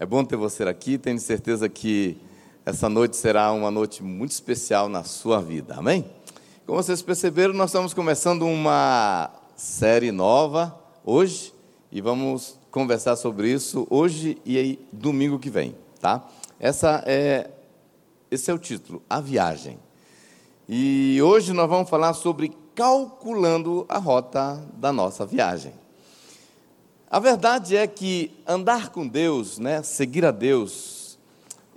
É bom ter você aqui, tenho certeza que essa noite será uma noite muito especial na sua vida, amém? Como vocês perceberam, nós estamos começando uma série nova hoje e vamos conversar sobre isso hoje e aí, domingo que vem, tá? Essa é, esse é o título, A Viagem. E hoje nós vamos falar sobre calculando a rota da nossa viagem. A verdade é que andar com Deus, né, seguir a Deus,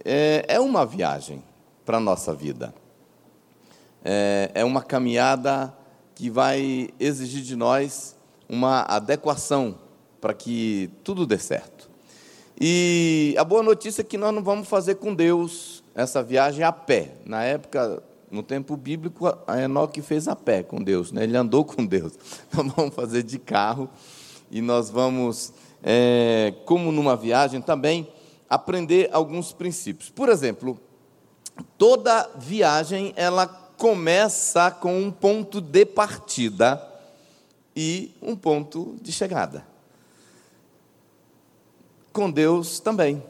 é, é uma viagem para a nossa vida. É, é uma caminhada que vai exigir de nós uma adequação para que tudo dê certo. E a boa notícia é que nós não vamos fazer com Deus essa viagem a pé. Na época, no tempo bíblico, a Enoque fez a pé com Deus, né? ele andou com Deus. Nós vamos fazer de carro e nós vamos, é, como numa viagem também, aprender alguns princípios. Por exemplo, toda viagem ela começa com um ponto de partida e um ponto de chegada. Com Deus também.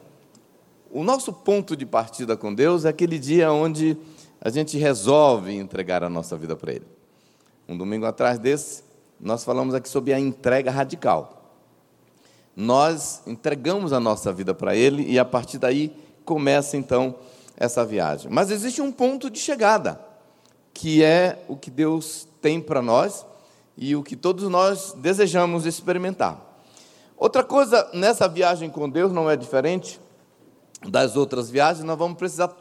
O nosso ponto de partida com Deus é aquele dia onde a gente resolve entregar a nossa vida para Ele. Um domingo atrás desse, nós falamos aqui sobre a entrega radical. Nós entregamos a nossa vida para Ele e a partir daí começa então essa viagem. Mas existe um ponto de chegada, que é o que Deus tem para nós e o que todos nós desejamos experimentar. Outra coisa nessa viagem com Deus não é diferente das outras viagens, nós vamos precisar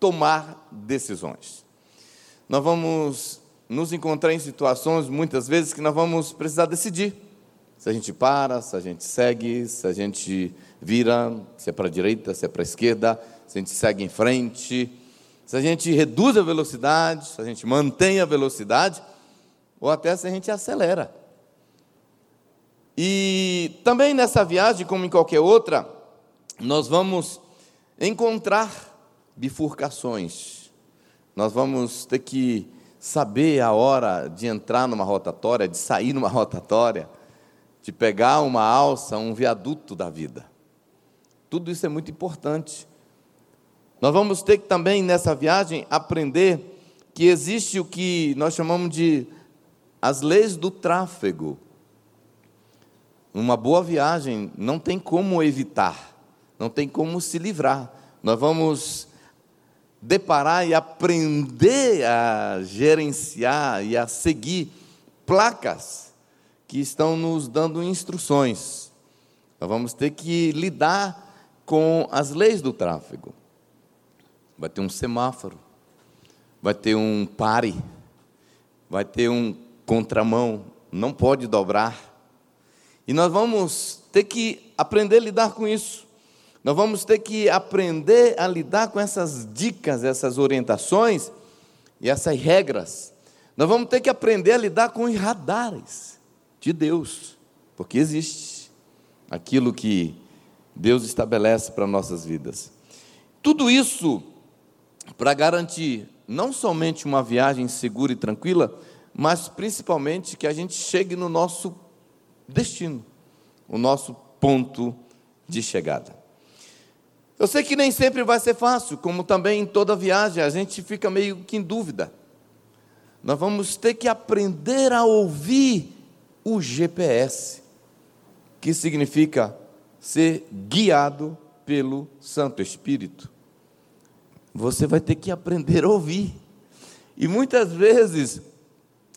tomar decisões. Nós vamos nos encontrar em situações, muitas vezes, que nós vamos precisar decidir. Se a gente para, se a gente segue, se a gente vira, se é para a direita, se é para a esquerda, se a gente segue em frente, se a gente reduz a velocidade, se a gente mantém a velocidade, ou até se a gente acelera. E também nessa viagem, como em qualquer outra, nós vamos encontrar bifurcações. Nós vamos ter que saber a hora de entrar numa rotatória, de sair numa rotatória, de pegar uma alça, um viaduto da vida. Tudo isso é muito importante. Nós vamos ter que também nessa viagem aprender que existe o que nós chamamos de as leis do tráfego. Uma boa viagem não tem como evitar, não tem como se livrar. Nós vamos deparar e aprender a gerenciar e a seguir placas que estão nos dando instruções. Nós vamos ter que lidar com as leis do tráfego. Vai ter um semáforo, vai ter um pare, vai ter um contramão, não pode dobrar. E nós vamos ter que aprender a lidar com isso. Nós vamos ter que aprender a lidar com essas dicas, essas orientações e essas regras. Nós vamos ter que aprender a lidar com os radares de Deus, porque existe aquilo que Deus estabelece para nossas vidas. Tudo isso para garantir não somente uma viagem segura e tranquila, mas principalmente que a gente chegue no nosso destino, o nosso ponto de chegada. Eu sei que nem sempre vai ser fácil, como também em toda viagem, a gente fica meio que em dúvida. Nós vamos ter que aprender a ouvir o GPS, que significa ser guiado pelo Santo Espírito. Você vai ter que aprender a ouvir. E muitas vezes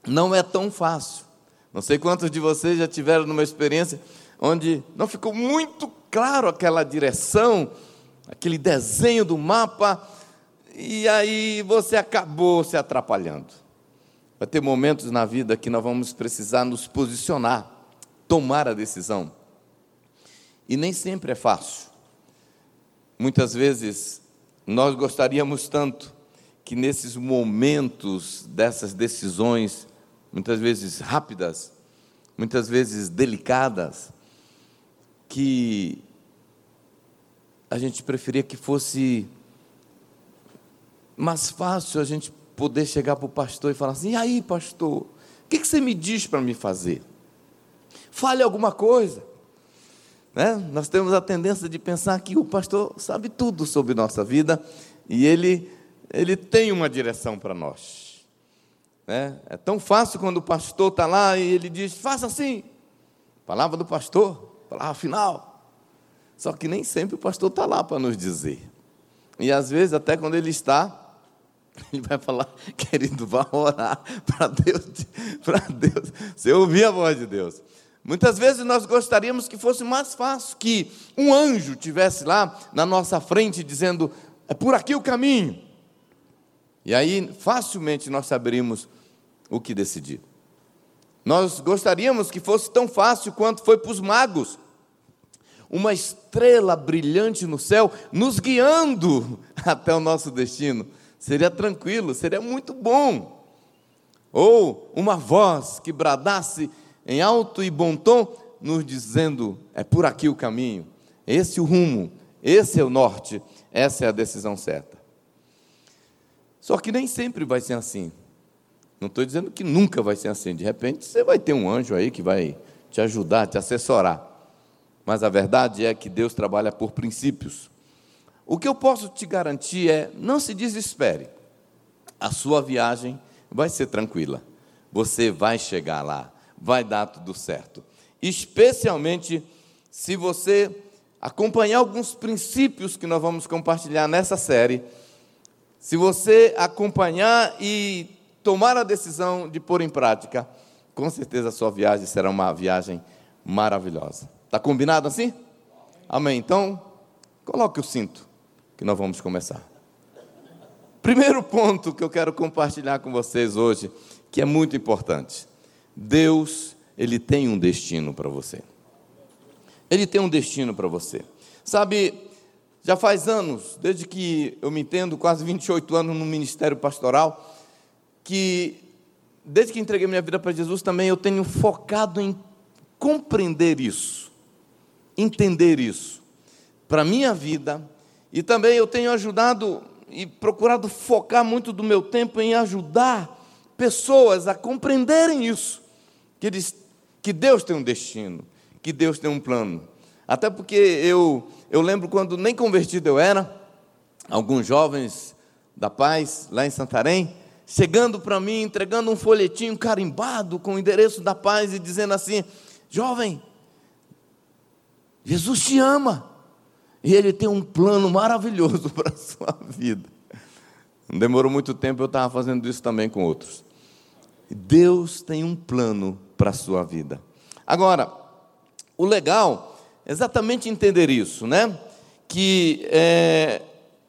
não é tão fácil. Não sei quantos de vocês já tiveram numa experiência onde não ficou muito claro aquela direção aquele desenho do mapa, e aí você acabou se atrapalhando. Vai ter momentos na vida que nós vamos precisar nos posicionar, tomar a decisão. E nem sempre é fácil. Muitas vezes nós gostaríamos tanto que nesses momentos dessas decisões, muitas vezes rápidas, muitas vezes delicadas, que a gente preferia que fosse mais fácil a gente poder chegar para o pastor e falar assim: e aí, pastor, o que, que você me diz para me fazer? Fale alguma coisa. Né? Nós temos a tendência de pensar que o pastor sabe tudo sobre nossa vida e ele, ele tem uma direção para nós. Né? É tão fácil quando o pastor está lá e ele diz: faça assim. Palavra do pastor, palavra final. Só que nem sempre o pastor está lá para nos dizer. E às vezes, até quando ele está, ele vai falar, querido, vá orar para Deus, para Deus, você ouvir a voz de Deus. Muitas vezes nós gostaríamos que fosse mais fácil, que um anjo tivesse lá na nossa frente dizendo: é por aqui o caminho. E aí facilmente nós saberíamos o que decidir. Nós gostaríamos que fosse tão fácil quanto foi para os magos. Uma estrela brilhante no céu nos guiando até o nosso destino. Seria tranquilo, seria muito bom. Ou uma voz que bradasse em alto e bom tom, nos dizendo: é por aqui o caminho, esse o rumo, esse é o norte, essa é a decisão certa. Só que nem sempre vai ser assim. Não estou dizendo que nunca vai ser assim. De repente você vai ter um anjo aí que vai te ajudar, te assessorar. Mas a verdade é que Deus trabalha por princípios. O que eu posso te garantir é: não se desespere. A sua viagem vai ser tranquila. Você vai chegar lá vai dar tudo certo. Especialmente se você acompanhar alguns princípios que nós vamos compartilhar nessa série, se você acompanhar e tomar a decisão de pôr em prática, com certeza a sua viagem será uma viagem maravilhosa. Está combinado assim? Amém. Então, coloque o cinto, que nós vamos começar. Primeiro ponto que eu quero compartilhar com vocês hoje, que é muito importante. Deus, ele tem um destino para você. Ele tem um destino para você. Sabe, já faz anos, desde que eu me entendo, quase 28 anos no ministério pastoral, que desde que entreguei minha vida para Jesus também eu tenho focado em compreender isso, entender isso para a minha vida, e também eu tenho ajudado e procurado focar muito do meu tempo em ajudar pessoas a compreenderem isso que, eles, que Deus tem um destino, que Deus tem um plano. Até porque eu, eu lembro quando nem convertido eu era, alguns jovens da paz, lá em Santarém, chegando para mim, entregando um folhetinho carimbado com o endereço da paz e dizendo assim: Jovem, Jesus te ama e Ele tem um plano maravilhoso para a sua vida. Não demorou muito tempo, eu estava fazendo isso também com outros. Deus tem um plano para a sua vida. Agora, o legal é exatamente entender isso, né? Que é,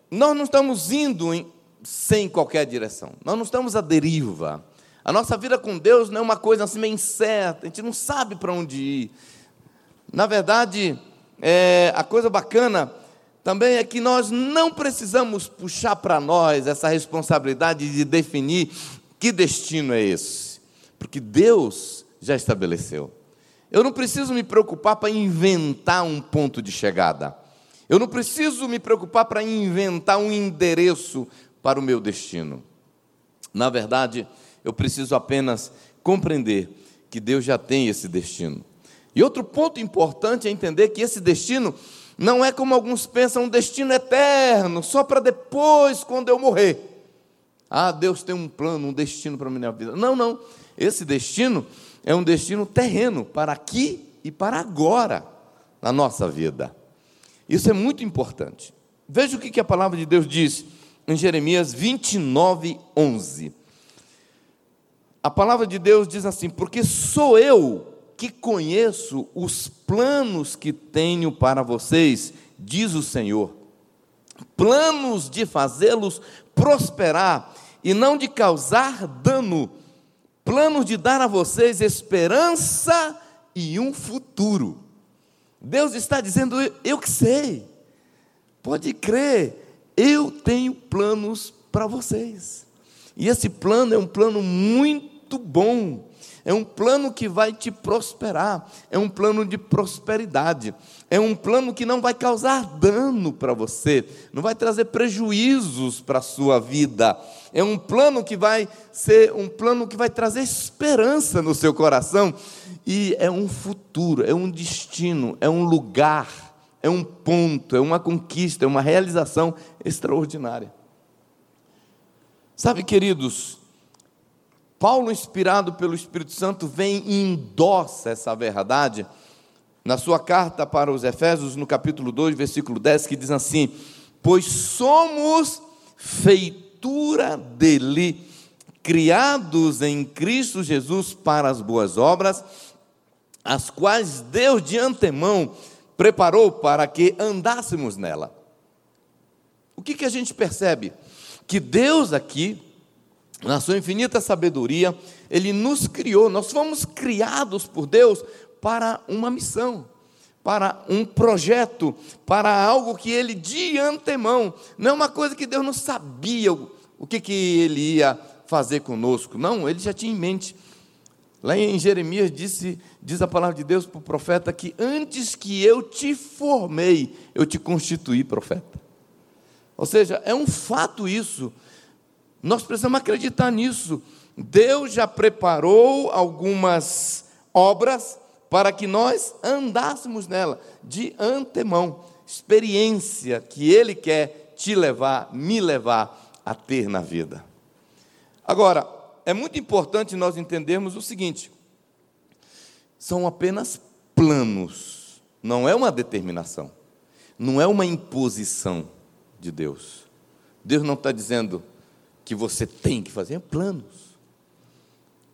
nós não estamos indo em, sem qualquer direção, nós não estamos à deriva. A nossa vida com Deus não é uma coisa assim meio incerta, a gente não sabe para onde ir. Na verdade, é, a coisa bacana também é que nós não precisamos puxar para nós essa responsabilidade de definir que destino é esse? Porque Deus já estabeleceu. Eu não preciso me preocupar para inventar um ponto de chegada. Eu não preciso me preocupar para inventar um endereço para o meu destino. Na verdade, eu preciso apenas compreender que Deus já tem esse destino. E outro ponto importante é entender que esse destino não é como alguns pensam, um destino eterno, só para depois, quando eu morrer. Ah, Deus tem um plano, um destino para a minha vida. Não, não. Esse destino é um destino terreno, para aqui e para agora, na nossa vida. Isso é muito importante. Veja o que a palavra de Deus diz em Jeremias 29, 11. A palavra de Deus diz assim: Porque sou eu que conheço os planos que tenho para vocês, diz o Senhor, planos de fazê-los prosperar e não de causar dano, planos de dar a vocês esperança e um futuro. Deus está dizendo: eu que sei, pode crer, eu tenho planos para vocês. E esse plano é um plano muito bom, é um plano que vai te prosperar, é um plano de prosperidade, é um plano que não vai causar dano para você, não vai trazer prejuízos para a sua vida, é um plano que vai ser um plano que vai trazer esperança no seu coração, e é um futuro, é um destino, é um lugar, é um ponto, é uma conquista, é uma realização extraordinária. Sabe, queridos, Paulo, inspirado pelo Espírito Santo, vem e endossa essa verdade na sua carta para os Efésios, no capítulo 2, versículo 10, que diz assim: Pois somos feitura dele, criados em Cristo Jesus para as boas obras, as quais Deus de antemão preparou para que andássemos nela. O que, que a gente percebe? que Deus aqui, na sua infinita sabedoria, Ele nos criou, nós fomos criados por Deus para uma missão, para um projeto, para algo que Ele de antemão, não é uma coisa que Deus não sabia o que, que Ele ia fazer conosco, não, Ele já tinha em mente. Lá em Jeremias disse, diz a palavra de Deus para o profeta que antes que eu te formei, eu te constituí profeta. Ou seja, é um fato isso. Nós precisamos acreditar nisso. Deus já preparou algumas obras para que nós andássemos nela de antemão. Experiência que Ele quer te levar, me levar a ter na vida. Agora, é muito importante nós entendermos o seguinte: são apenas planos, não é uma determinação, não é uma imposição de Deus. Deus não está dizendo que você tem que fazer, é planos.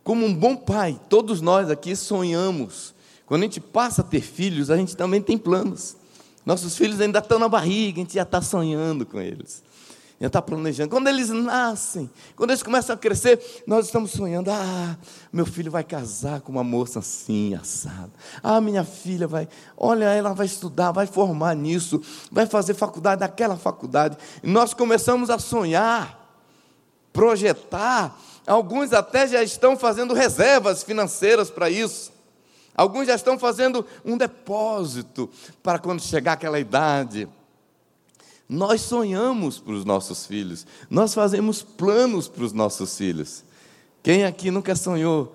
Como um bom pai, todos nós aqui sonhamos. Quando a gente passa a ter filhos, a gente também tem planos. Nossos filhos ainda estão na barriga, a gente já está sonhando com eles já está planejando. Quando eles nascem, quando eles começam a crescer, nós estamos sonhando: ah, meu filho vai casar com uma moça assim, assada. Ah, minha filha vai, olha, ela vai estudar, vai formar nisso, vai fazer faculdade naquela faculdade. E nós começamos a sonhar, projetar. Alguns até já estão fazendo reservas financeiras para isso. Alguns já estão fazendo um depósito para quando chegar aquela idade nós sonhamos para os nossos filhos, nós fazemos planos para os nossos filhos. Quem aqui nunca sonhou?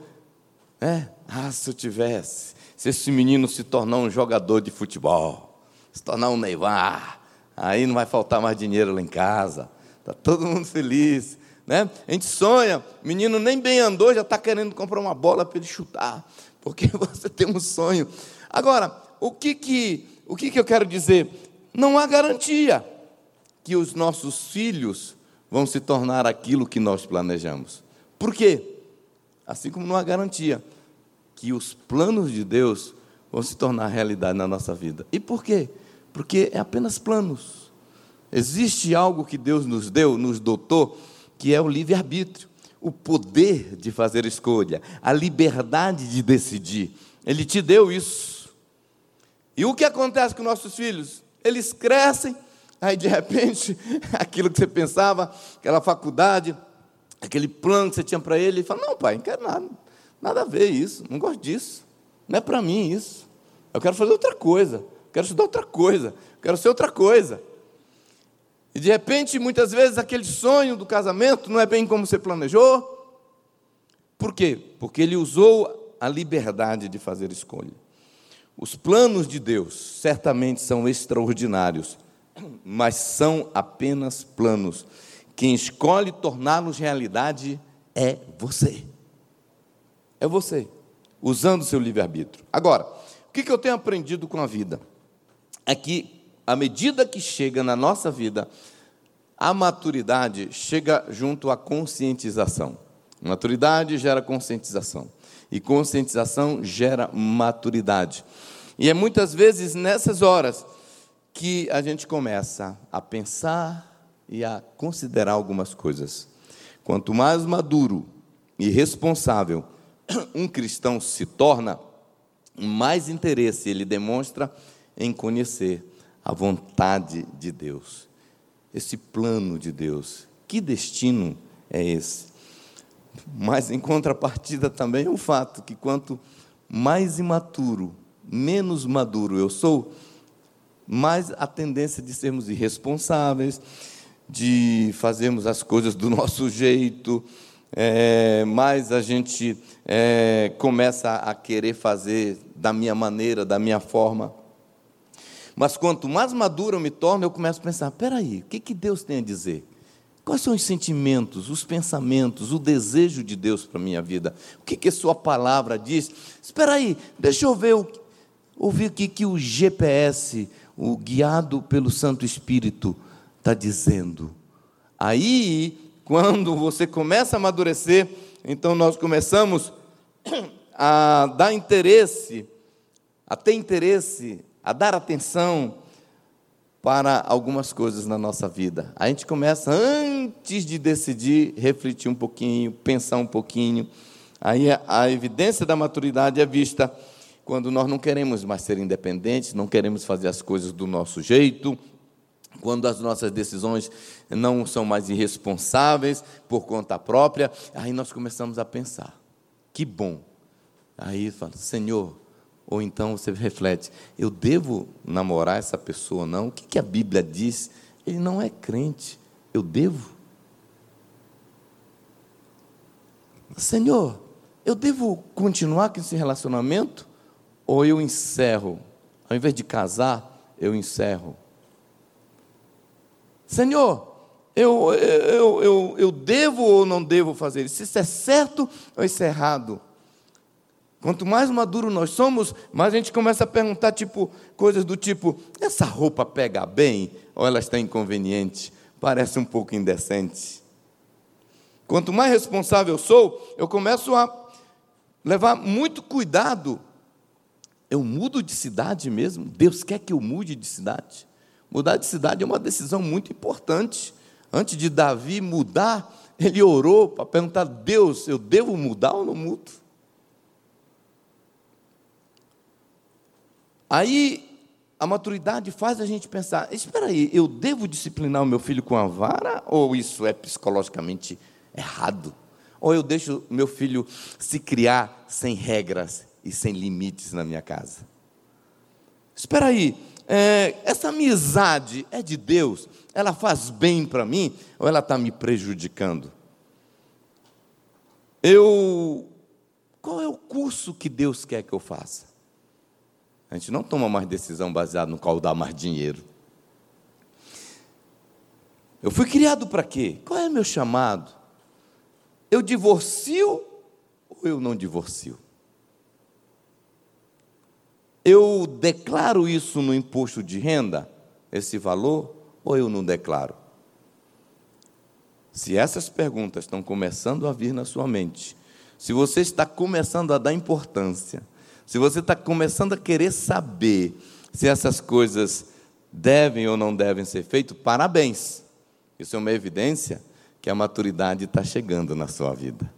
É? Ah, se eu tivesse, se esse menino se tornar um jogador de futebol, se tornar um Neymar, aí não vai faltar mais dinheiro lá em casa, está todo mundo feliz. Né? A gente sonha, o menino nem bem andou, já está querendo comprar uma bola para ele chutar, porque você tem um sonho. Agora, o que, que, o que, que eu quero dizer? Não há garantia que os nossos filhos vão se tornar aquilo que nós planejamos. Por quê? Assim como não há garantia que os planos de Deus vão se tornar realidade na nossa vida. E por quê? Porque é apenas planos. Existe algo que Deus nos deu, nos dotou, que é o livre-arbítrio, o poder de fazer escolha, a liberdade de decidir. Ele te deu isso. E o que acontece com nossos filhos? Eles crescem Aí, de repente, aquilo que você pensava, aquela faculdade, aquele plano que você tinha para ele, ele fala: Não, pai, não quero nada, nada a ver isso, não gosto disso, não é para mim isso. Eu quero fazer outra coisa, quero estudar outra coisa, quero ser outra coisa. E de repente, muitas vezes, aquele sonho do casamento não é bem como você planejou. Por quê? Porque ele usou a liberdade de fazer escolha. Os planos de Deus certamente são extraordinários mas são apenas planos. Quem escolhe torná-los realidade é você. É você, usando o seu livre-arbítrio. Agora, o que eu tenho aprendido com a vida? É que, à medida que chega na nossa vida, a maturidade chega junto à conscientização. Maturidade gera conscientização. E conscientização gera maturidade. E é muitas vezes nessas horas que a gente começa a pensar e a considerar algumas coisas. Quanto mais maduro e responsável um cristão se torna, mais interesse ele demonstra em conhecer a vontade de Deus, esse plano de Deus. Que destino é esse? Mas em contrapartida também é um fato que quanto mais imaturo, menos maduro eu sou, mais a tendência de sermos irresponsáveis, de fazermos as coisas do nosso jeito, é, mais a gente é, começa a querer fazer da minha maneira, da minha forma. Mas quanto mais maduro eu me torno, eu começo a pensar: peraí, o que, que Deus tem a dizer? Quais são os sentimentos, os pensamentos, o desejo de Deus para a minha vida? O que, que a sua palavra diz? Espera aí, deixa eu ver, ouvir o que, que o GPS, o guiado pelo Santo Espírito, está dizendo. Aí, quando você começa a amadurecer, então nós começamos a dar interesse, a ter interesse, a dar atenção para algumas coisas na nossa vida. A gente começa, antes de decidir, refletir um pouquinho, pensar um pouquinho. Aí a evidência da maturidade é vista quando nós não queremos mais ser independentes, não queremos fazer as coisas do nosso jeito, quando as nossas decisões não são mais irresponsáveis por conta própria, aí nós começamos a pensar: que bom. Aí fala, Senhor, ou então você reflete: eu devo namorar essa pessoa não? O que, que a Bíblia diz? Ele não é crente, eu devo? Senhor, eu devo continuar com esse relacionamento? Ou eu encerro? Ao invés de casar, eu encerro. Senhor, eu, eu, eu, eu devo ou não devo fazer isso? Isso é certo ou isso é errado? Quanto mais maduro nós somos, mais a gente começa a perguntar tipo coisas do tipo: essa roupa pega bem ou ela está inconveniente? Parece um pouco indecente. Quanto mais responsável eu sou, eu começo a levar muito cuidado. Eu mudo de cidade mesmo? Deus quer que eu mude de cidade? Mudar de cidade é uma decisão muito importante. Antes de Davi mudar, ele orou para perguntar: Deus, eu devo mudar ou não mudo? Aí a maturidade faz a gente pensar: espera aí, eu devo disciplinar o meu filho com a vara ou isso é psicologicamente errado? Ou eu deixo meu filho se criar sem regras e sem limites na minha casa? Espera aí, é, essa amizade é de Deus? Ela faz bem para mim ou ela está me prejudicando? Eu, qual é o curso que Deus quer que eu faça? A gente não toma mais decisão baseada no qual dá mais dinheiro. Eu fui criado para quê? Qual é meu chamado? Eu divorcio ou eu não divorcio? Eu declaro isso no imposto de renda, esse valor, ou eu não declaro? Se essas perguntas estão começando a vir na sua mente, se você está começando a dar importância, se você está começando a querer saber se essas coisas devem ou não devem ser feitas, parabéns. Isso é uma evidência que a maturidade está chegando na sua vida.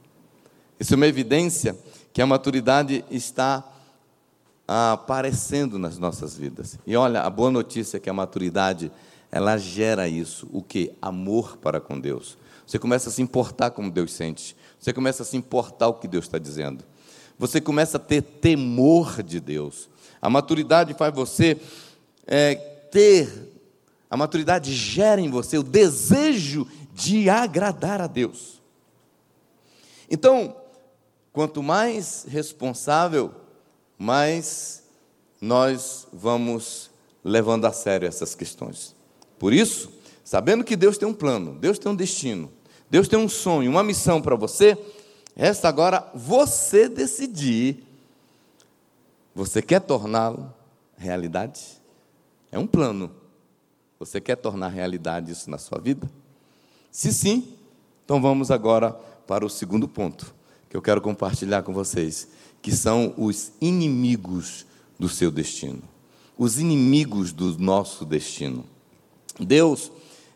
Isso é uma evidência que a maturidade está aparecendo nas nossas vidas. E olha, a boa notícia é que a maturidade, ela gera isso, o que? Amor para com Deus. Você começa a se importar como Deus sente. Você começa a se importar o que Deus está dizendo você começa a ter temor de Deus. A maturidade faz você é, ter, a maturidade gera em você o desejo de agradar a Deus. Então, quanto mais responsável, mais nós vamos levando a sério essas questões. Por isso, sabendo que Deus tem um plano, Deus tem um destino, Deus tem um sonho, uma missão para você, Resta agora você decidir. Você quer torná-lo realidade? É um plano. Você quer tornar realidade isso na sua vida? Se sim, então vamos agora para o segundo ponto que eu quero compartilhar com vocês, que são os inimigos do seu destino. Os inimigos do nosso destino. Deus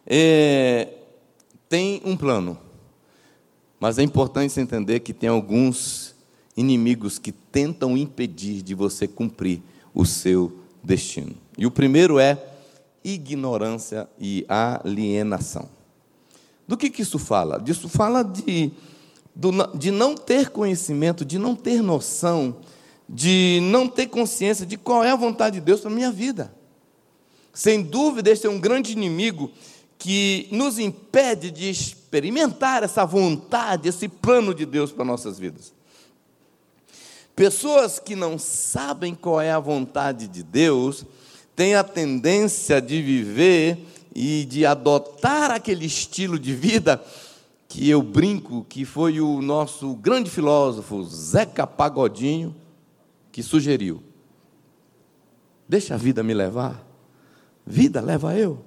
é, tem um plano. Mas é importante entender que tem alguns inimigos que tentam impedir de você cumprir o seu destino. E o primeiro é ignorância e alienação. Do que, que isso fala? Disso fala de de não ter conhecimento, de não ter noção, de não ter consciência de qual é a vontade de Deus para a minha vida. Sem dúvida, este é um grande inimigo que nos impede de experimentar essa vontade, esse plano de Deus para nossas vidas. Pessoas que não sabem qual é a vontade de Deus têm a tendência de viver e de adotar aquele estilo de vida que eu brinco que foi o nosso grande filósofo Zeca Pagodinho que sugeriu. Deixa a vida me levar. Vida leva eu,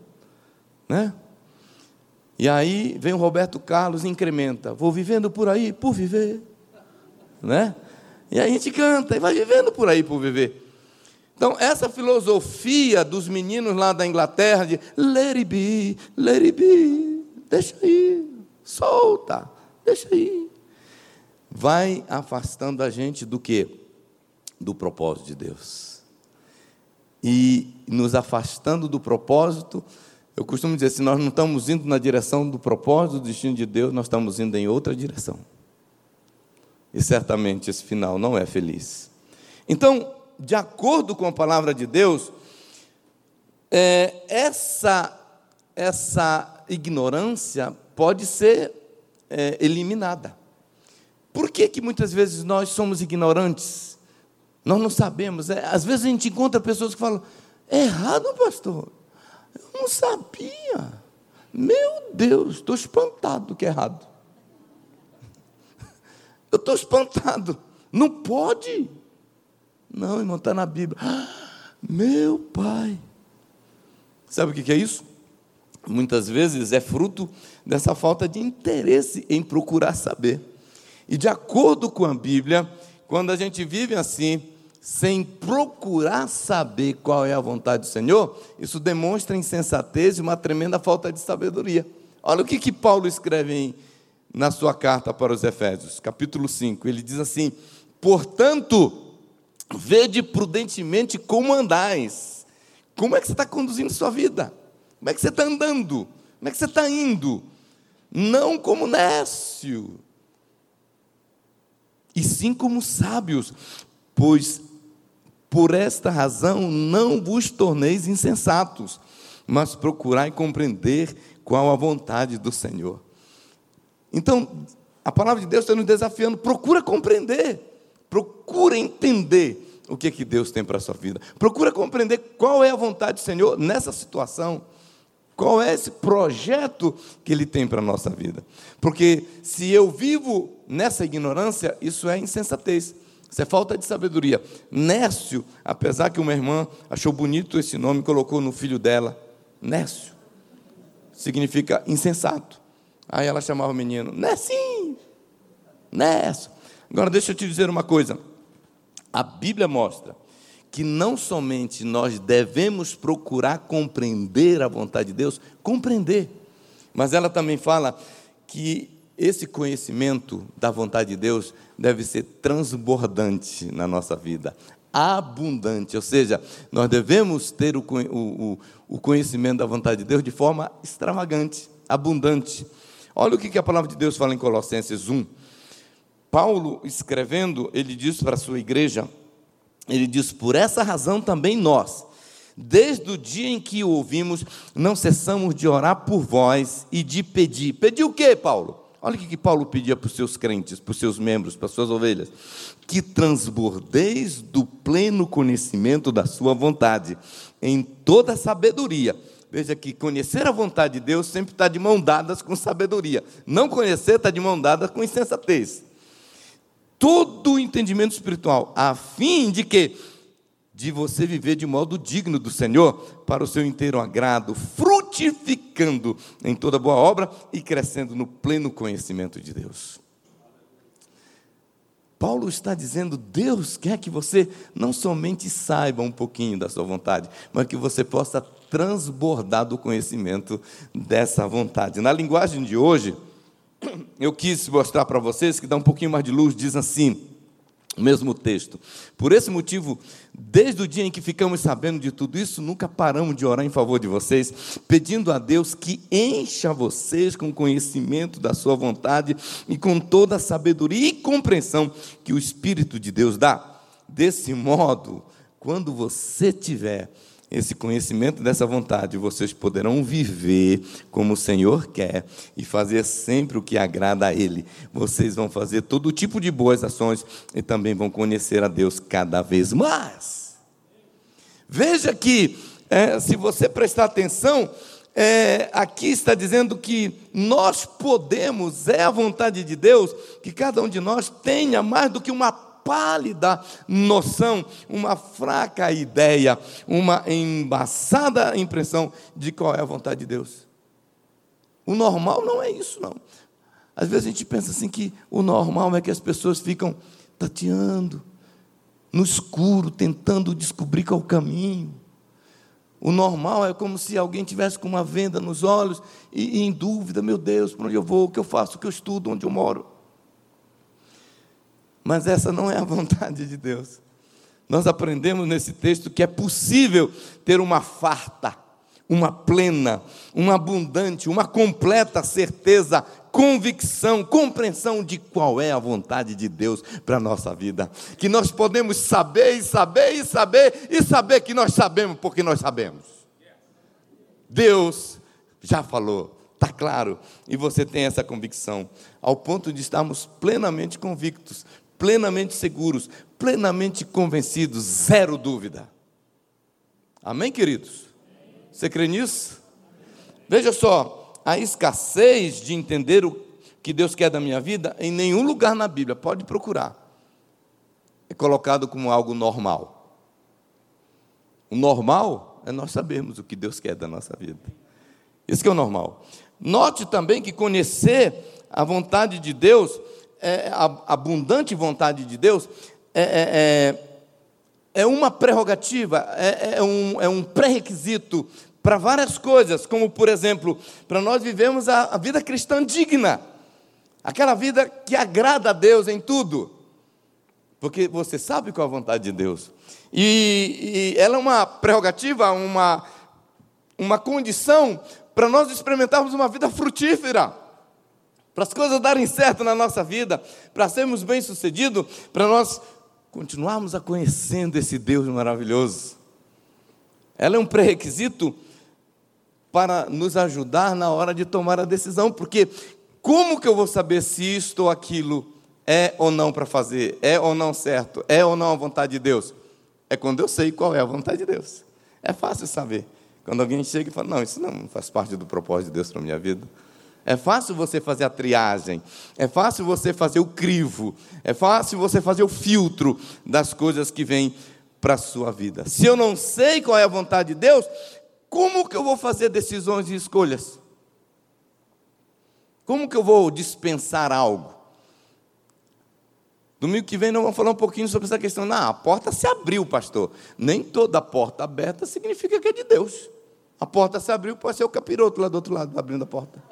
né? E aí vem o Roberto Carlos e incrementa. Vou vivendo por aí por viver, né? E aí a gente canta e vai vivendo por aí por viver. Então, essa filosofia dos meninos lá da Inglaterra de let it be, let it be, deixa aí, solta, deixa aí, vai afastando a gente do que? Do propósito de Deus. E nos afastando do propósito, eu costumo dizer, se nós não estamos indo na direção do propósito, do destino de Deus, nós estamos indo em outra direção. E certamente esse final não é feliz. Então, de acordo com a palavra de Deus, é, essa, essa ignorância pode ser é, eliminada. Por que, que muitas vezes nós somos ignorantes? Nós não sabemos. É, às vezes a gente encontra pessoas que falam: é errado, pastor. Eu não sabia. Meu Deus, estou espantado do que é errado. Eu estou espantado. Não pode. Não, irmão, está na Bíblia. Meu pai. Sabe o que é isso? Muitas vezes é fruto dessa falta de interesse em procurar saber. E de acordo com a Bíblia, quando a gente vive assim, sem procurar saber qual é a vontade do Senhor, isso demonstra insensatez e uma tremenda falta de sabedoria. Olha o que, que Paulo escreve em, na sua carta para os Efésios, capítulo 5. Ele diz assim: Portanto, Vede prudentemente como andais. Como é que você está conduzindo sua vida? Como é que você está andando? Como é que você está indo? Não como nécio, e sim como sábios, pois por esta razão não vos torneis insensatos, mas procurai compreender qual a vontade do Senhor. Então, a palavra de Deus está nos desafiando, procura compreender. Procura entender o que, que Deus tem para a sua vida. Procura compreender qual é a vontade do Senhor nessa situação. Qual é esse projeto que Ele tem para a nossa vida? Porque se eu vivo nessa ignorância, isso é insensatez, isso é falta de sabedoria. Nécio, apesar que uma irmã achou bonito esse nome, colocou no filho dela, Nécio, significa insensato. Aí ela chamava o menino, Nessim, Nécio. Agora, deixa eu te dizer uma coisa. A Bíblia mostra que não somente nós devemos procurar compreender a vontade de Deus, compreender, mas ela também fala que esse conhecimento da vontade de Deus deve ser transbordante na nossa vida, abundante, ou seja, nós devemos ter o, o, o conhecimento da vontade de Deus de forma extravagante, abundante. Olha o que a palavra de Deus fala em Colossenses 1, Paulo, escrevendo, ele diz para a sua igreja: ele diz, por essa razão também nós, desde o dia em que o ouvimos, não cessamos de orar por vós e de pedir. Pedir o quê, Paulo? Olha o que Paulo pedia para os seus crentes, para os seus membros, para as suas ovelhas: que transbordeis do pleno conhecimento da Sua vontade, em toda sabedoria. Veja que conhecer a vontade de Deus sempre está de mão dadas com sabedoria, não conhecer está de mão dadas com insensatez. Todo o entendimento espiritual, a fim de que de você viver de modo digno do Senhor, para o seu inteiro agrado, frutificando em toda boa obra e crescendo no pleno conhecimento de Deus. Paulo está dizendo: Deus quer que você não somente saiba um pouquinho da sua vontade, mas que você possa transbordar do conhecimento dessa vontade. Na linguagem de hoje, eu quis mostrar para vocês, que dá um pouquinho mais de luz, diz assim: O mesmo texto. Por esse motivo, desde o dia em que ficamos sabendo de tudo isso, nunca paramos de orar em favor de vocês, pedindo a Deus que encha vocês com conhecimento da Sua vontade e com toda a sabedoria e compreensão que o Espírito de Deus dá. Desse modo, quando você tiver esse conhecimento dessa vontade, vocês poderão viver como o Senhor quer e fazer sempre o que agrada a Ele. Vocês vão fazer todo tipo de boas ações e também vão conhecer a Deus cada vez mais. Veja que, é, se você prestar atenção, é, aqui está dizendo que nós podemos, é a vontade de Deus, que cada um de nós tenha mais do que uma pálida noção, uma fraca ideia, uma embaçada impressão de qual é a vontade de Deus. O normal não é isso, não. Às vezes a gente pensa assim que o normal é que as pessoas ficam tateando no escuro, tentando descobrir qual é o caminho. O normal é como se alguém tivesse com uma venda nos olhos e, e em dúvida, meu Deus, para onde eu vou, o que eu faço, o que eu estudo, onde eu moro. Mas essa não é a vontade de Deus. Nós aprendemos nesse texto que é possível ter uma farta, uma plena, uma abundante, uma completa certeza, convicção, compreensão de qual é a vontade de Deus para a nossa vida. Que nós podemos saber e saber e saber e saber que nós sabemos porque nós sabemos. Deus já falou, está claro, e você tem essa convicção, ao ponto de estarmos plenamente convictos plenamente seguros, plenamente convencidos, zero dúvida. Amém, queridos? Você crê nisso? Veja só, a escassez de entender o que Deus quer da minha vida, em nenhum lugar na Bíblia, pode procurar, é colocado como algo normal. O normal é nós sabermos o que Deus quer da nossa vida. Isso que é o normal. Note também que conhecer a vontade de Deus é, a abundante vontade de Deus é, é, é, é uma prerrogativa, é, é um, é um pré-requisito para várias coisas, como, por exemplo, para nós vivemos a, a vida cristã digna, aquela vida que agrada a Deus em tudo, porque você sabe qual é a vontade de Deus, e, e ela é uma prerrogativa, uma, uma condição para nós experimentarmos uma vida frutífera para as coisas darem certo na nossa vida, para sermos bem-sucedidos, para nós continuarmos a conhecendo esse Deus maravilhoso. Ela é um pré-requisito para nos ajudar na hora de tomar a decisão, porque como que eu vou saber se isto ou aquilo é ou não para fazer, é ou não certo, é ou não a vontade de Deus? É quando eu sei qual é a vontade de Deus. É fácil saber. Quando alguém chega e fala, não, isso não faz parte do propósito de Deus para a minha vida. É fácil você fazer a triagem, é fácil você fazer o crivo, é fácil você fazer o filtro das coisas que vêm para a sua vida. Se eu não sei qual é a vontade de Deus, como que eu vou fazer decisões e escolhas? Como que eu vou dispensar algo? Domingo que vem nós vamos falar um pouquinho sobre essa questão. Não, a porta se abriu, pastor. Nem toda porta aberta significa que é de Deus. A porta se abriu, pode ser o capiroto lá do outro lado abrindo a porta.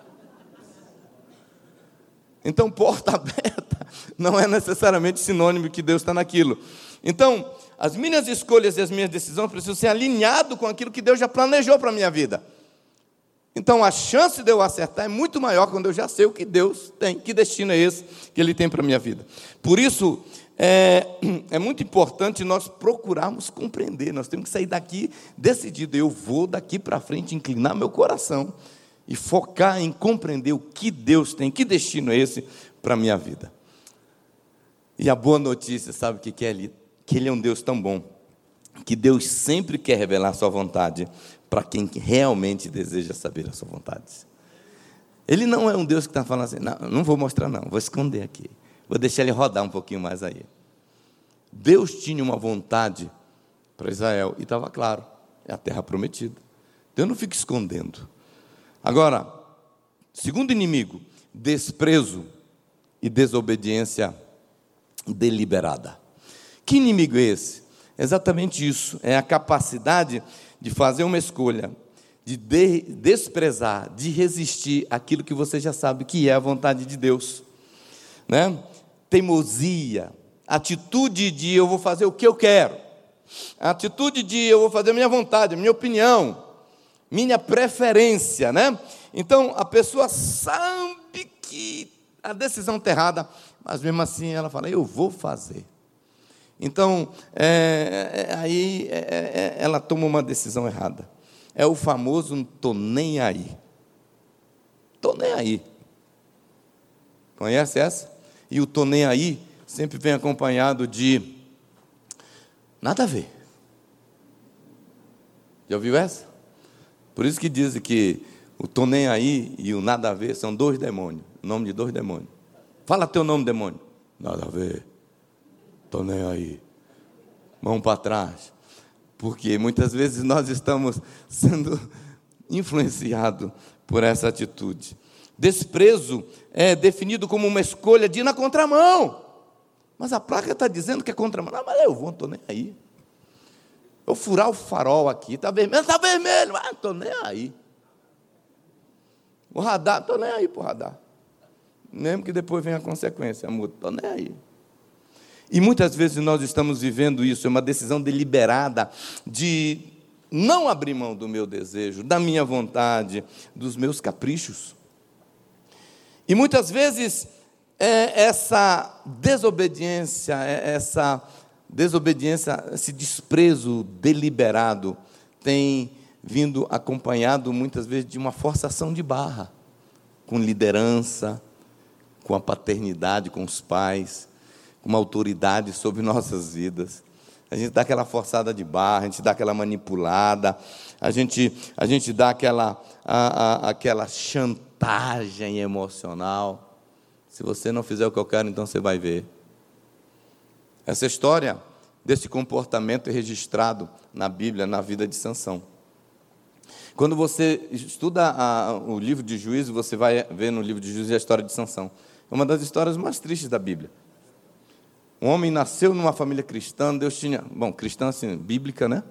Então, porta aberta não é necessariamente sinônimo que Deus está naquilo. Então, as minhas escolhas e as minhas decisões precisam ser alinhadas com aquilo que Deus já planejou para a minha vida. Então, a chance de eu acertar é muito maior quando eu já sei o que Deus tem, que destino é esse que Ele tem para a minha vida. Por isso, é, é, muito importante nós procurarmos compreender. Nós temos que sair daqui decidido. Eu vou daqui para frente inclinar meu coração e focar em compreender o que Deus tem, que destino é esse para a minha vida. E a boa notícia, sabe o que é ali? Que Ele é um Deus tão bom, que Deus sempre quer revelar a sua vontade para quem realmente deseja saber a sua vontade. Ele não é um Deus que está falando assim, não, não vou mostrar não, vou esconder aqui, vou deixar ele rodar um pouquinho mais aí. Deus tinha uma vontade para Israel e estava claro, é a terra prometida. Deus não fica escondendo. Agora, segundo inimigo, desprezo e desobediência deliberada. Que inimigo é esse? Exatamente isso, é a capacidade de fazer uma escolha, de, de desprezar, de resistir aquilo que você já sabe que é a vontade de Deus. Né? Teimosia, atitude de eu vou fazer o que eu quero, atitude de eu vou fazer a minha vontade, a minha opinião, minha preferência, né? Então a pessoa sabe que a decisão está errada, mas mesmo assim ela fala, eu vou fazer. Então, é, é, aí é, é ela toma uma decisão errada. É o famoso estou nem aí. Estou nem aí. Conhece essa? E o estou nem aí sempre vem acompanhado de nada a ver. Já ouviu essa? Por isso que dizem que o tô nem aí e o nada a ver são dois demônios. O nome de dois demônios. Fala teu nome, demônio. Nada a ver. Tô nem aí. Mão para trás. Porque muitas vezes nós estamos sendo influenciados por essa atitude. Desprezo é definido como uma escolha de ir na contramão. Mas a placa está dizendo que é contramão. Não, mas eu vou, não estou nem aí. Eu furar o farol aqui, está vermelho, está vermelho, mas não estou nem aí. O radar, estou nem aí para o radar. Mesmo que depois venha a consequência, a multa, estou nem aí. E muitas vezes nós estamos vivendo isso, é uma decisão deliberada de não abrir mão do meu desejo, da minha vontade, dos meus caprichos. E muitas vezes é essa desobediência, é essa desobediência, esse desprezo deliberado tem vindo acompanhado muitas vezes de uma forçação de barra, com liderança, com a paternidade, com os pais, com uma autoridade sobre nossas vidas. A gente dá aquela forçada de barra, a gente dá aquela manipulada, a gente, a gente dá aquela, a, a, aquela chantagem emocional. Se você não fizer o que eu quero, então você vai ver. Essa história desse comportamento é registrado na Bíblia, na vida de Sansão. Quando você estuda a, o livro de Juízo, você vai ver no livro de Juízo a história de Sansão. É uma das histórias mais tristes da Bíblia. Um homem nasceu numa família cristã, Deus tinha, bom, cristã assim, bíblica, né?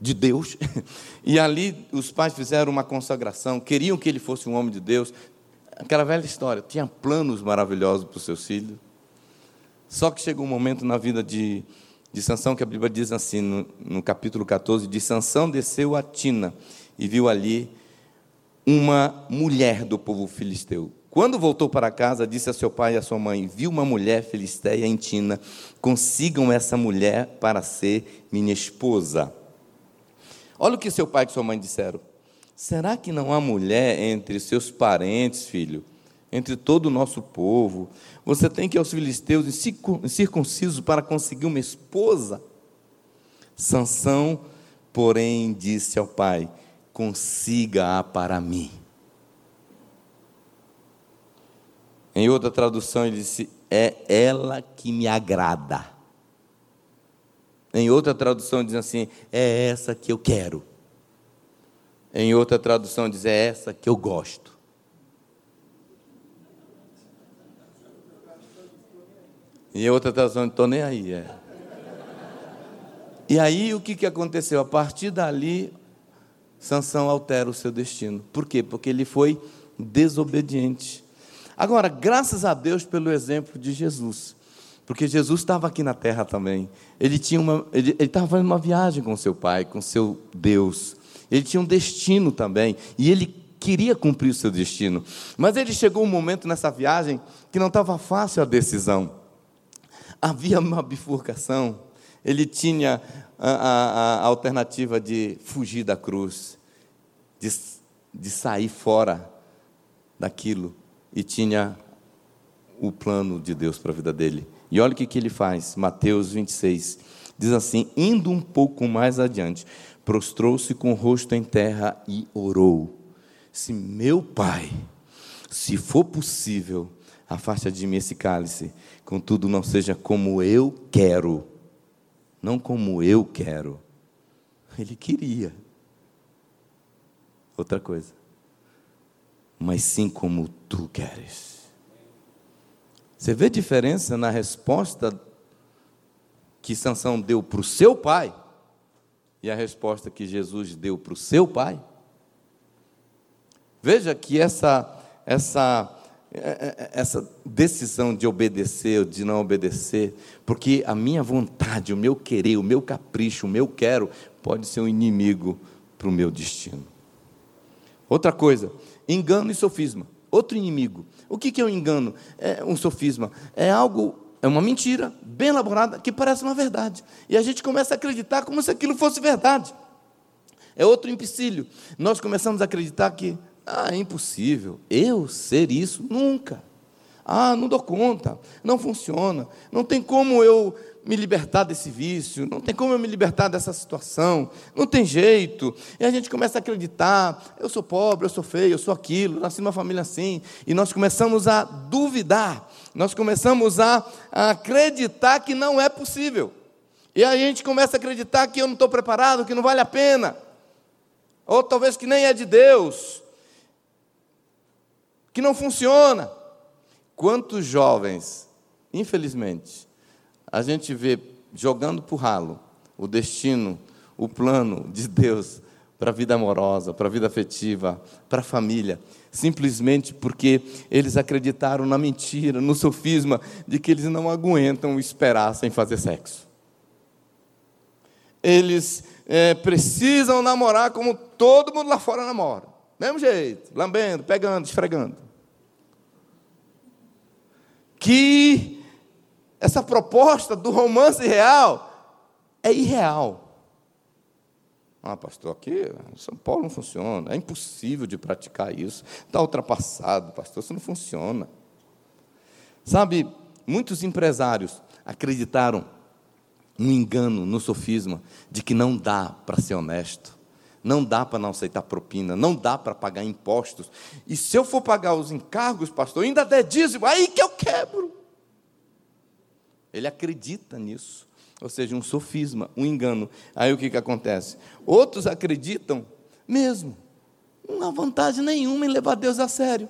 De Deus. E ali os pais fizeram uma consagração, queriam que ele fosse um homem de Deus. Aquela velha história, tinha planos maravilhosos para os seus filhos. Só que chegou um momento na vida de, de Sansão que a Bíblia diz assim, no, no capítulo 14, de Sansão desceu a Tina e viu ali uma mulher do povo filisteu. Quando voltou para casa, disse a seu pai e a sua mãe: Vi uma mulher filisteia em Tina, consigam essa mulher para ser minha esposa. Olha o que seu pai e sua mãe disseram. Será que não há mulher entre seus parentes, filho? Entre todo o nosso povo? Você tem que ir aos filisteus circuncisos para conseguir uma esposa? Sansão, porém, disse ao pai: Consiga-a para mim. Em outra tradução, ele disse: É ela que me agrada. Em outra tradução, diz assim: É essa que eu quero. Em outra tradução, diz: É essa que eu gosto. E outra tradução, estou nem aí. É. E aí, o que, que aconteceu? A partir dali, Sansão altera o seu destino. Por quê? Porque ele foi desobediente. Agora, graças a Deus pelo exemplo de Jesus, porque Jesus estava aqui na terra também. Ele tinha uma, ele estava fazendo uma viagem com seu pai, com seu Deus. Ele tinha um destino também e ele queria cumprir o seu destino. Mas ele chegou um momento nessa viagem que não estava fácil a decisão. Havia uma bifurcação. Ele tinha a, a, a alternativa de fugir da cruz, de, de sair fora daquilo e tinha o plano de Deus para a vida dele. E olha o que, que ele faz, Mateus 26, diz assim: indo um pouco mais adiante, prostrou-se com o rosto em terra e orou: Se meu pai, se for possível, afasta de mim esse cálice, contudo não seja como eu quero, não como eu quero. Ele queria. Outra coisa mas sim como tu queres. Você vê diferença na resposta que Sansão deu para o seu pai e a resposta que Jesus deu para o seu pai? Veja que essa, essa essa decisão de obedecer ou de não obedecer, porque a minha vontade, o meu querer, o meu capricho, o meu quero, pode ser um inimigo para o meu destino. Outra coisa, engano e sofisma. Outro inimigo. O que é um engano? É um sofisma. É algo, é uma mentira bem elaborada que parece uma verdade. E a gente começa a acreditar como se aquilo fosse verdade. É outro empecilho. Nós começamos a acreditar que ah, é impossível. Eu ser isso? Nunca. Ah, não dou conta. Não funciona. Não tem como eu me libertar desse vício. Não tem como eu me libertar dessa situação. Não tem jeito. E a gente começa a acreditar: eu sou pobre, eu sou feio, eu sou aquilo, nasci numa família assim. E nós começamos a duvidar. Nós começamos a, a acreditar que não é possível. E a gente começa a acreditar que eu não estou preparado, que não vale a pena. Ou talvez que nem é de Deus que não funciona. Quantos jovens, infelizmente, a gente vê jogando por ralo o destino, o plano de Deus para a vida amorosa, para a vida afetiva, para a família, simplesmente porque eles acreditaram na mentira, no sofisma de que eles não aguentam esperar sem fazer sexo. Eles é, precisam namorar como todo mundo lá fora namora. Mesmo jeito, lambendo, pegando, esfregando. Que essa proposta do romance real é irreal. Ah, pastor, aqui São Paulo não funciona, é impossível de praticar isso, está ultrapassado, pastor, isso não funciona. Sabe, muitos empresários acreditaram no engano, no sofisma, de que não dá para ser honesto. Não dá para não aceitar propina, não dá para pagar impostos. E se eu for pagar os encargos, pastor, ainda der dízimo, aí que eu quebro. Ele acredita nisso. Ou seja, um sofisma, um engano. Aí o que, que acontece? Outros acreditam mesmo. Não há vantagem nenhuma em levar Deus a sério.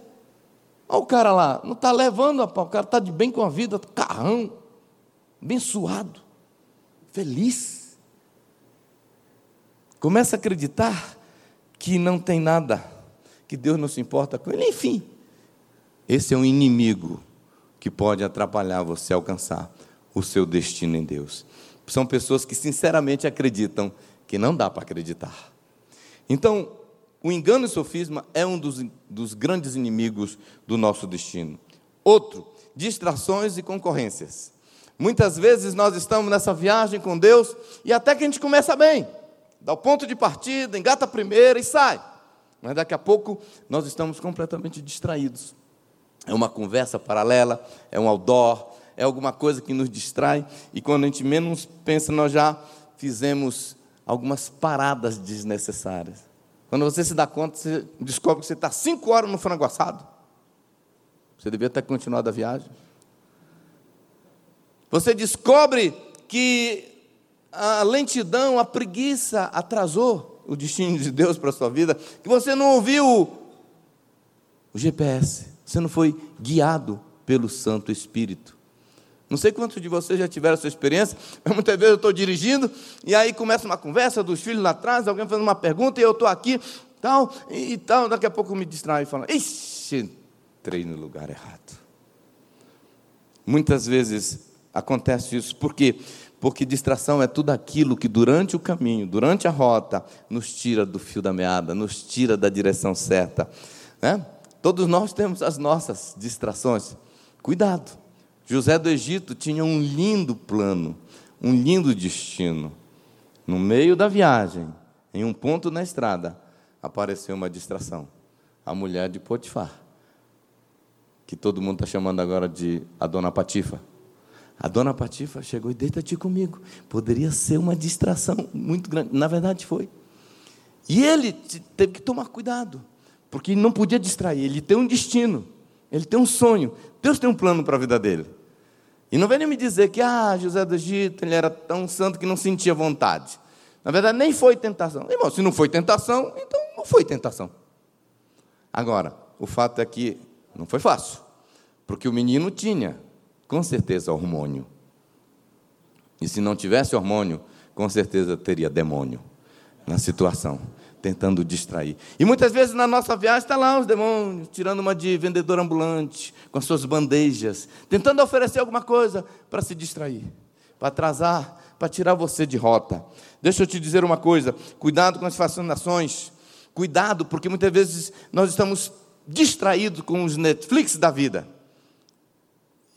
Olha o cara lá, não está levando o cara está de bem com a vida, carrão, abençoado, feliz começa a acreditar que não tem nada, que Deus não se importa com ele, enfim. Esse é um inimigo que pode atrapalhar você a alcançar o seu destino em Deus. São pessoas que sinceramente acreditam que não dá para acreditar. Então, o engano e o sofisma é um dos, dos grandes inimigos do nosso destino. Outro, distrações e concorrências. Muitas vezes nós estamos nessa viagem com Deus e até que a gente começa bem dá o ponto de partida, engata a primeira e sai. Mas daqui a pouco nós estamos completamente distraídos. É uma conversa paralela, é um outdoor, é alguma coisa que nos distrai, e quando a gente menos pensa, nós já fizemos algumas paradas desnecessárias. Quando você se dá conta, você descobre que você está cinco horas no frango assado. Você devia ter continuado a viagem. Você descobre que a lentidão, a preguiça atrasou o destino de Deus para a sua vida, que você não ouviu o GPS, você não foi guiado pelo Santo Espírito. Não sei quantos de vocês já tiveram essa experiência, mas muitas vezes eu estou dirigindo e aí começa uma conversa dos filhos lá atrás, alguém fazendo uma pergunta e eu estou aqui, tal, e, tal, daqui a pouco eu me distraio e falo, ixi, entrei no lugar errado. Muitas vezes acontece isso, porque porque distração é tudo aquilo que durante o caminho, durante a rota, nos tira do fio da meada, nos tira da direção certa. Né? Todos nós temos as nossas distrações. Cuidado. José do Egito tinha um lindo plano, um lindo destino. No meio da viagem, em um ponto na estrada, apareceu uma distração. A mulher de Potifar, que todo mundo está chamando agora de a dona Patifa. A dona Patifa chegou e deita-te comigo. Poderia ser uma distração muito grande. Na verdade, foi. E ele teve que tomar cuidado, porque não podia distrair. Ele tem um destino, ele tem um sonho. Deus tem um plano para a vida dele. E não venha me dizer que ah, José do Egito ele era tão santo que não sentia vontade. Na verdade, nem foi tentação. Irmão, se não foi tentação, então não foi tentação. Agora, o fato é que não foi fácil, porque o menino tinha com certeza hormônio. E se não tivesse hormônio, com certeza teria demônio na situação. tentando distrair. E muitas vezes na nossa viagem está lá os demônios, tirando uma de vendedor ambulante, com as suas bandejas, tentando oferecer alguma coisa para se distrair, para atrasar, para tirar você de rota. Deixa eu te dizer uma coisa: cuidado com as fascinações, cuidado, porque muitas vezes nós estamos distraídos com os Netflix da vida.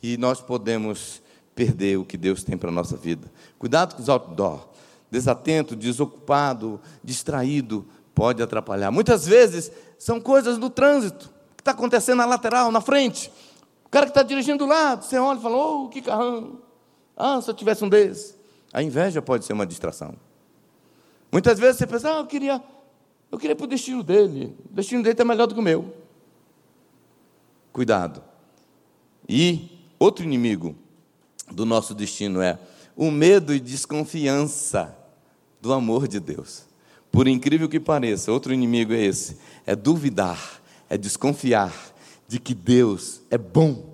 E nós podemos perder o que Deus tem para a nossa vida. Cuidado com os outdoor. Desatento, desocupado, distraído, pode atrapalhar. Muitas vezes são coisas do trânsito, que está acontecendo na lateral, na frente. O cara que está dirigindo do lado, você olha e fala, oh, que carrão. Ah, se eu tivesse um desses. A inveja pode ser uma distração. Muitas vezes você pensa, ah, eu queria, eu queria para o destino dele. O destino dele é melhor do que o meu. Cuidado. E outro inimigo do nosso destino é o medo e desconfiança do amor de Deus. Por incrível que pareça, outro inimigo é esse: é duvidar, é desconfiar de que Deus é bom,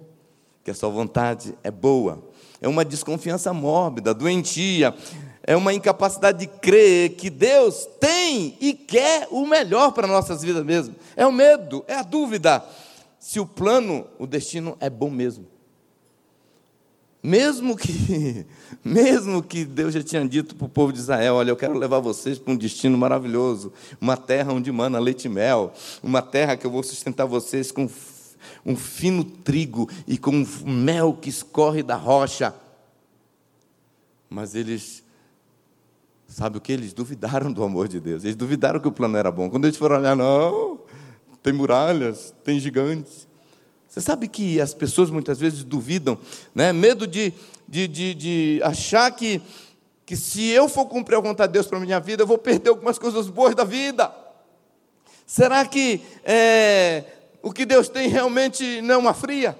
que a sua vontade é boa. É uma desconfiança mórbida, doentia, é uma incapacidade de crer que Deus tem e quer o melhor para nossas vidas mesmo. É o medo, é a dúvida se o plano, o destino é bom mesmo. Mesmo que, mesmo que Deus já tinha dito para o povo de Israel: Olha, eu quero levar vocês para um destino maravilhoso, uma terra onde mana leite e mel, uma terra que eu vou sustentar vocês com um fino trigo e com mel que escorre da rocha. Mas eles, sabe o que? Eles duvidaram do amor de Deus, eles duvidaram que o plano era bom. Quando eles foram olhar, não, tem muralhas, tem gigantes. Você sabe que as pessoas muitas vezes duvidam, né? medo de, de, de, de achar que, que se eu for cumprir a vontade de Deus para a minha vida, eu vou perder algumas coisas boas da vida. Será que é, o que Deus tem realmente não é uma fria?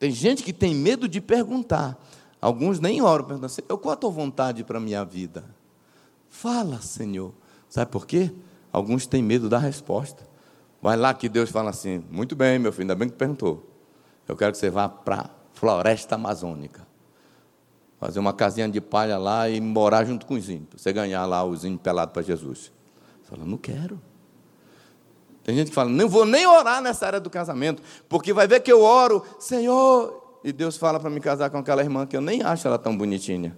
Tem gente que tem medo de perguntar. Alguns nem oram, perguntando assim, eu qual a tua vontade para a minha vida? Fala, Senhor. Sabe por quê? Alguns têm medo da resposta. Vai lá que Deus fala assim: muito bem, meu filho, ainda bem que perguntou. Eu quero que você vá para a floresta amazônica. Fazer uma casinha de palha lá e morar junto com os. Para você ganhar lá os índios pelados para Jesus. Você fala, não quero. Tem gente que fala, não vou nem orar nessa área do casamento, porque vai ver que eu oro, Senhor, e Deus fala para me casar com aquela irmã que eu nem acho ela tão bonitinha.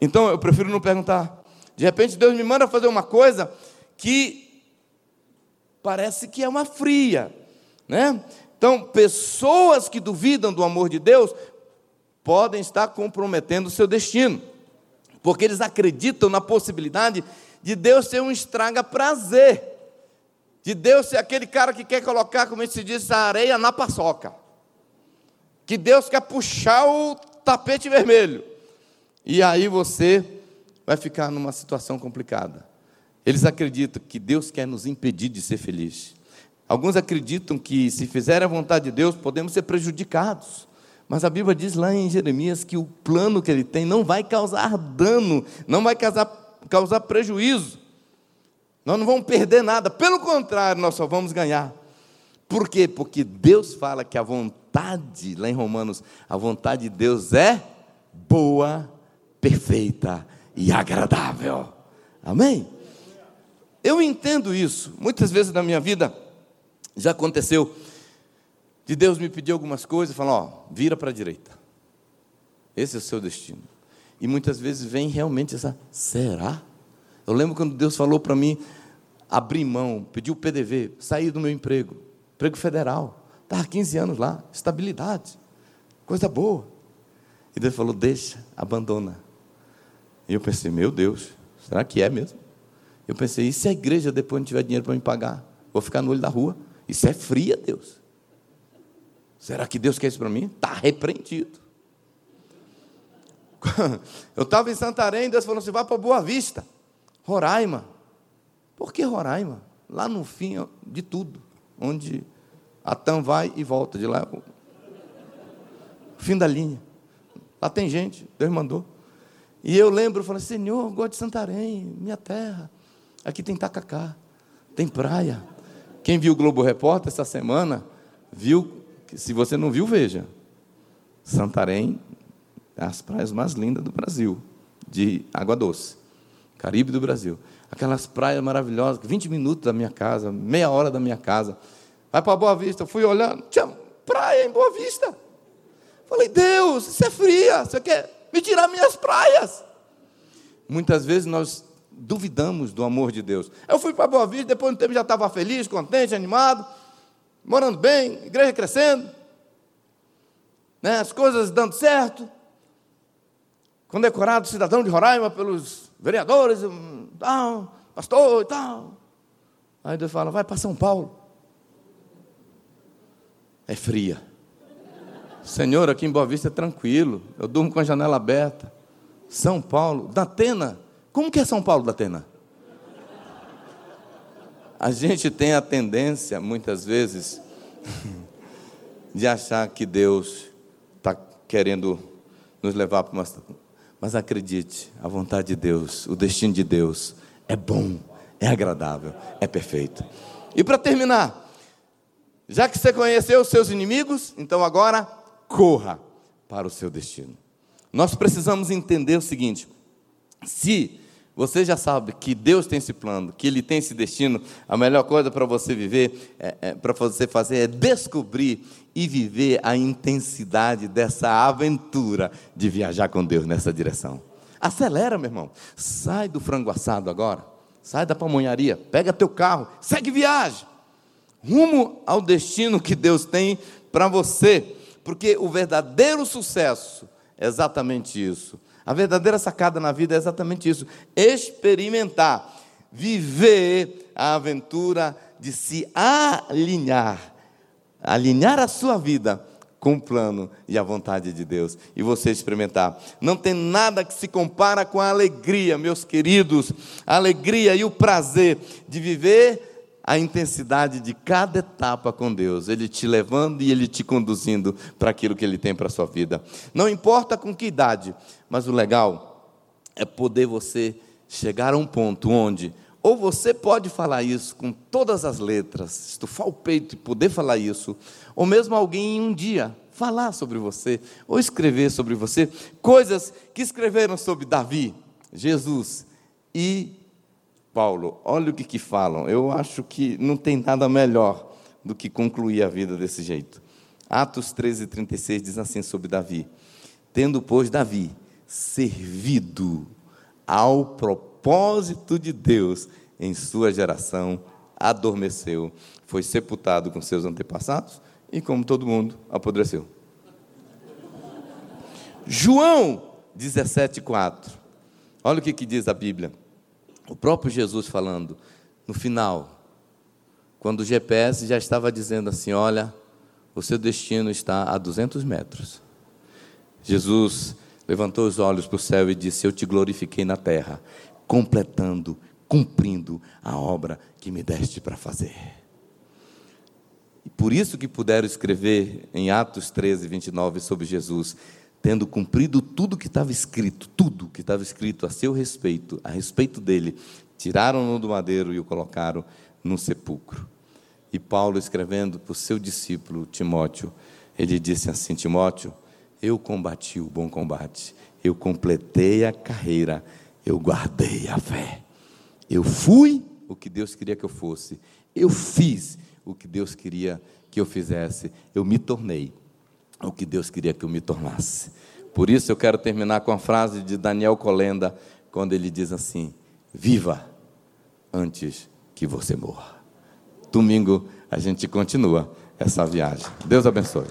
Então eu prefiro não perguntar. De repente Deus me manda fazer uma coisa que parece que é uma fria, né? Então, pessoas que duvidam do amor de Deus podem estar comprometendo o seu destino, porque eles acreditam na possibilidade de Deus ser um estraga prazer, de Deus ser aquele cara que quer colocar, como se diz, a areia na paçoca, que Deus quer puxar o tapete vermelho, e aí você vai ficar numa situação complicada. Eles acreditam que Deus quer nos impedir de ser felizes. Alguns acreditam que, se fizerem a vontade de Deus, podemos ser prejudicados. Mas a Bíblia diz lá em Jeremias que o plano que ele tem não vai causar dano, não vai causar, causar prejuízo. Nós não vamos perder nada, pelo contrário, nós só vamos ganhar. Por quê? Porque Deus fala que a vontade, lá em Romanos, a vontade de Deus é boa, perfeita e agradável. Amém? Eu entendo isso. Muitas vezes na minha vida já aconteceu de Deus me pedir algumas coisas e falar, ó, vira para a direita. Esse é o seu destino. E muitas vezes vem realmente essa, será? Eu lembro quando Deus falou para mim abrir mão, pedir o PDV, sair do meu emprego, emprego federal. Estava 15 anos lá, estabilidade, coisa boa. E Deus falou: deixa, abandona. E eu pensei: meu Deus, será que é mesmo? Eu pensei, e se a igreja depois não tiver dinheiro para me pagar? Vou ficar no olho da rua? Isso é fria, Deus. Será que Deus quer isso para mim? Está repreendido. Eu estava em Santarém, Deus falou assim: vai para Boa Vista, Roraima. Por que Roraima? Lá no fim de tudo, onde a TAM vai e volta de lá. Fim da linha. Lá tem gente, Deus mandou. E eu lembro, falei, Senhor, gosto de Santarém, minha terra. Aqui tem tacacá, tem praia. Quem viu o Globo Repórter essa semana, viu, se você não viu, veja. Santarém, as praias mais lindas do Brasil, de água doce. Caribe do Brasil. aquelas praias maravilhosas, 20 minutos da minha casa, meia hora da minha casa. Vai para Boa Vista, fui olhando, tinha praia em Boa Vista. Falei, Deus, isso é fria, você quer me tirar minhas praias? Muitas vezes nós duvidamos do amor de Deus. Eu fui para Boa Vista, depois de um tempo já estava feliz, contente, animado, morando bem, igreja crescendo, né, as coisas dando certo, condecorado cidadão de Roraima pelos vereadores, tal, pastor e tal. Aí Deus fala, vai para São Paulo. É fria. Senhor, aqui em Boa Vista é tranquilo, eu durmo com a janela aberta. São Paulo, Atena, como que é São Paulo da Atena? A gente tem a tendência, muitas vezes, de achar que Deus está querendo nos levar para uma. Mas acredite, a vontade de Deus, o destino de Deus é bom, é agradável, é perfeito. E para terminar, já que você conheceu os seus inimigos, então agora corra para o seu destino. Nós precisamos entender o seguinte: se você já sabe que Deus tem esse plano, que Ele tem esse destino. A melhor coisa para você viver, é, é, para você fazer, é descobrir e viver a intensidade dessa aventura de viajar com Deus nessa direção. Acelera, meu irmão. Sai do frango assado agora. Sai da pamonharia. Pega teu carro. Segue viagem. Rumo ao destino que Deus tem para você. Porque o verdadeiro sucesso é exatamente isso a verdadeira sacada na vida é exatamente isso: experimentar, viver a aventura de se alinhar, alinhar a sua vida com o plano e a vontade de Deus, e você experimentar. Não tem nada que se compara com a alegria, meus queridos, a alegria e o prazer de viver a intensidade de cada etapa com Deus, Ele te levando e Ele te conduzindo para aquilo que Ele tem para a sua vida. Não importa com que idade, mas o legal é poder você chegar a um ponto onde, ou você pode falar isso com todas as letras, estufar o peito e poder falar isso, ou mesmo alguém um dia falar sobre você, ou escrever sobre você, coisas que escreveram sobre Davi, Jesus e Paulo, olha o que, que falam. Eu acho que não tem nada melhor do que concluir a vida desse jeito. Atos 13, 36 diz assim sobre Davi: Tendo, pois, Davi servido ao propósito de Deus em sua geração, adormeceu, foi sepultado com seus antepassados e, como todo mundo, apodreceu. João 17,4. Olha o que, que diz a Bíblia. O próprio Jesus falando, no final, quando o GPS já estava dizendo assim: Olha, o seu destino está a 200 metros. Jesus levantou os olhos para o céu e disse: Eu te glorifiquei na terra, completando, cumprindo a obra que me deste para fazer. E por isso que puderam escrever em Atos 13, 29 sobre Jesus, tendo cumprido tudo que estava escrito, tudo que estava escrito a seu respeito, a respeito dele, tiraram-no do madeiro e o colocaram no sepulcro. E Paulo, escrevendo para o seu discípulo Timóteo, ele disse assim: Timóteo, eu combati o bom combate, eu completei a carreira, eu guardei a fé. Eu fui o que Deus queria que eu fosse, eu fiz o que Deus queria que eu fizesse, eu me tornei o que Deus queria que eu me tornasse. Por isso eu quero terminar com a frase de Daniel Colenda, quando ele diz assim: Viva antes que você morra. Domingo a gente continua essa viagem. Deus abençoe.